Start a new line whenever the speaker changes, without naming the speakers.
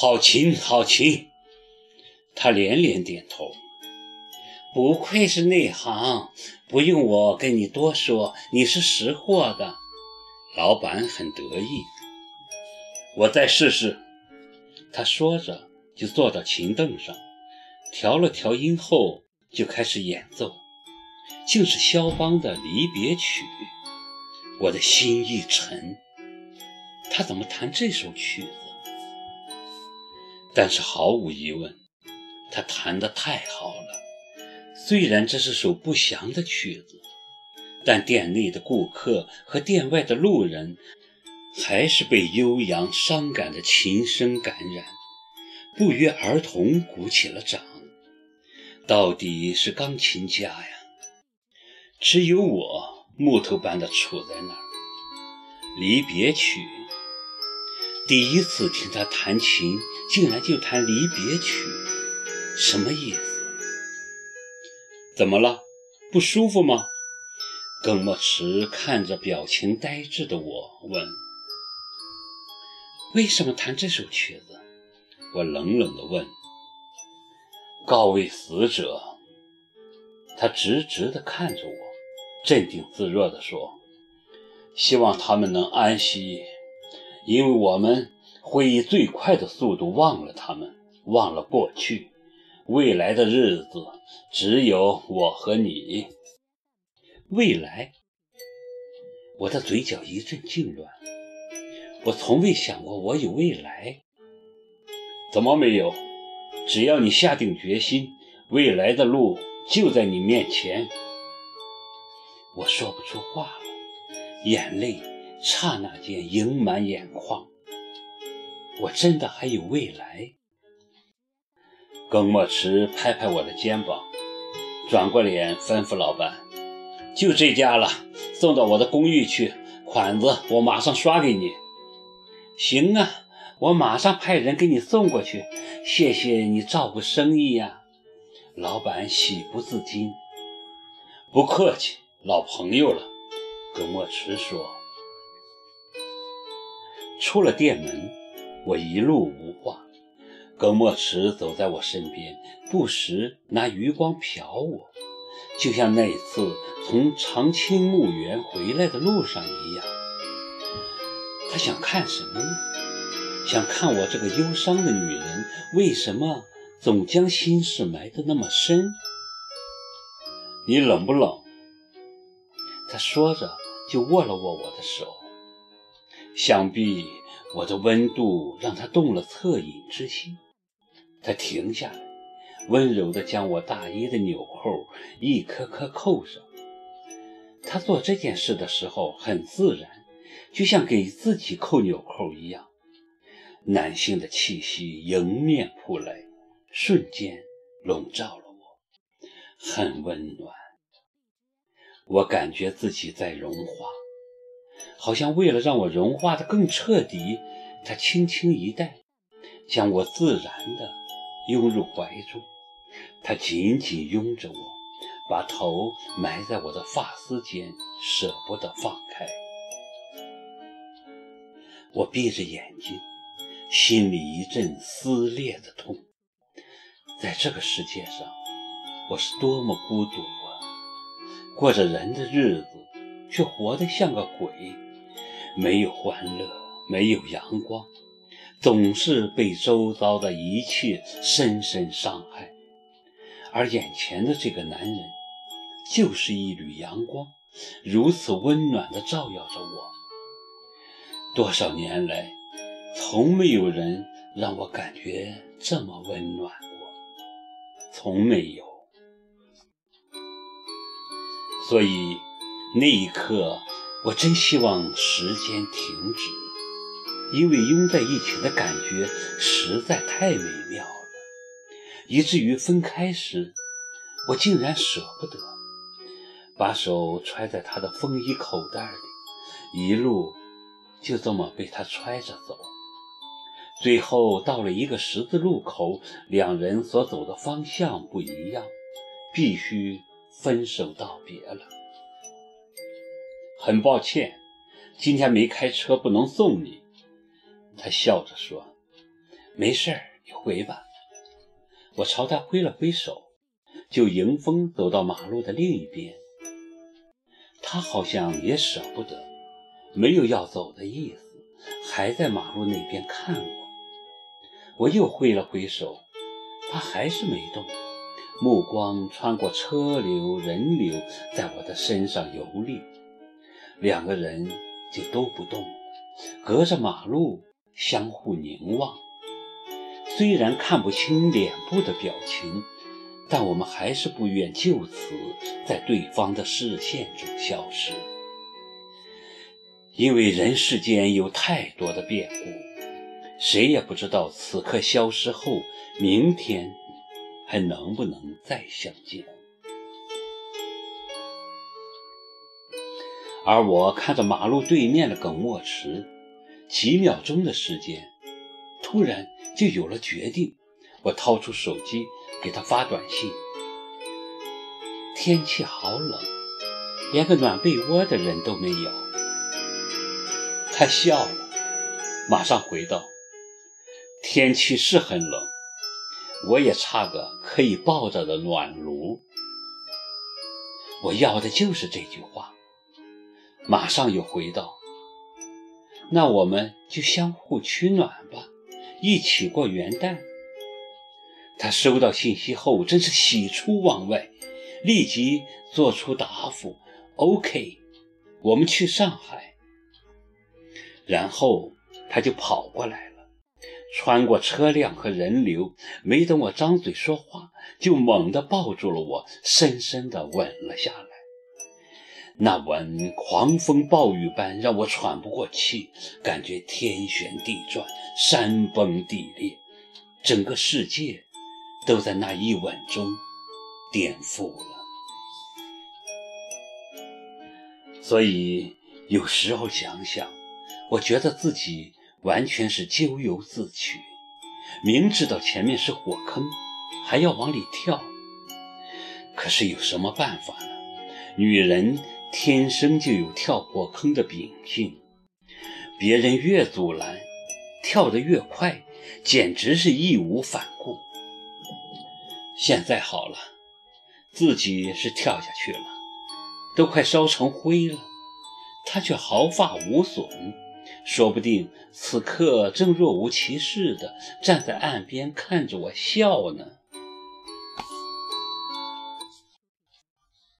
好琴，好琴。他连连点头。不愧是内行，不用我跟你多说，你是识货的。老板很得意。我再试试。他说着，就坐到琴凳上，调了调音后，就开始演奏，竟是肖邦的离别曲。我的心一沉，他怎么弹这首曲子？但是毫无疑问，他弹得太好了。虽然这是首不祥的曲子，但店内的顾客和店外的路人。还是被悠扬伤感的琴声感染，不约而同鼓起了掌。到底是钢琴家呀！只有我木头般的杵在那儿。离别曲，第一次听他弹琴，竟然就弹离别曲，什么意思？怎么了？不舒服吗？耿墨池看着表情呆滞的我问。为什么弹这首曲子？我冷冷地问。告慰死者。他直直地看着我，镇定自若地说：“希望他们能安息，因为我们会以最快的速度忘了他们，忘了过去。未来的日子只有我和你。未来。”我的嘴角一阵痉挛。我从未想过我有未来，怎么没有？只要你下定决心，未来的路就在你面前。我说不出话了，眼泪刹那间盈满眼眶。我真的还有未来？耿墨池拍拍我的肩膀，转过脸吩咐老板：“就这家了，送到我的公寓去，款子我马上刷给你。”行啊，我马上派人给你送过去。谢谢你照顾生意呀，老板喜不自禁。不客气，老朋友了。耿墨池说。出了店门，我一路无话。耿墨池走在我身边，不时拿余光瞟我，就像那次从长青墓园回来的路上一样。他想看什么呢？想看我这个忧伤的女人为什么总将心事埋得那么深？你冷不冷？他说着就握了握我的手。想必我的温度让他动了恻隐之心。他停下来，温柔地将我大衣的纽扣一颗颗扣上。他做这件事的时候很自然。就像给自己扣纽扣一样，男性的气息迎面扑来，瞬间笼罩了我，很温暖。我感觉自己在融化，好像为了让我融化的更彻底，他轻轻一带，将我自然的拥入怀中。他紧紧拥着我，把头埋在我的发丝间，舍不得放开。我闭着眼睛，心里一阵撕裂的痛。在这个世界上，我是多么孤独啊！过着人的日子，却活得像个鬼，没有欢乐，没有阳光，总是被周遭的一切深深伤害。而眼前的这个男人，就是一缕阳光，如此温暖地照耀着我。多少年来，从没有人让我感觉这么温暖过，从没有。所以那一刻，我真希望时间停止，因为拥在一起的感觉实在太美妙了，以至于分开时，我竟然舍不得，把手揣在他的风衣口袋里，一路。就这么被他揣着走，最后到了一个十字路口，两人所走的方向不一样，必须分手道别了。很抱歉，今天没开车，不能送你。他笑着说：“没事儿，你回吧。我朝他挥了挥手，就迎风走到马路的另一边。他好像也舍不得，没有要走的意思，还在马路那边看我。我又挥了挥手，他还是没动，目光穿过车流人流，在我的身上游历。两个人就都不动，隔着马路相互凝望。虽然看不清脸部的表情，但我们还是不愿就此在对方的视线中消失，因为人世间有太多的变故，谁也不知道此刻消失后，明天还能不能再相见。而我看着马路对面的耿墨池，几秒钟的时间，突然就有了决定。我掏出手机给他发短信：“天气好冷，连个暖被窝的人都没有。”他笑了，马上回道：“天气是很冷，我也差个可以抱着的暖炉。”我要的就是这句话。马上又回道：“那我们就相互取暖吧，一起过元旦。”他收到信息后真是喜出望外，立即做出答复：“OK，我们去上海。”然后他就跑过来了，穿过车辆和人流，没等我张嘴说话，就猛地抱住了我，深深地吻了下来。那晚狂风暴雨般让我喘不过气，感觉天旋地转，山崩地裂，整个世界都在那一吻中颠覆了。所以有时候想想，我觉得自己完全是咎由自取，明知道前面是火坑，还要往里跳。可是有什么办法呢？女人。天生就有跳火坑的秉性，别人越阻拦，跳得越快，简直是义无反顾。现在好了，自己是跳下去了，都快烧成灰了，他却毫发无损，说不定此刻正若无其事地站在岸边看着我笑呢。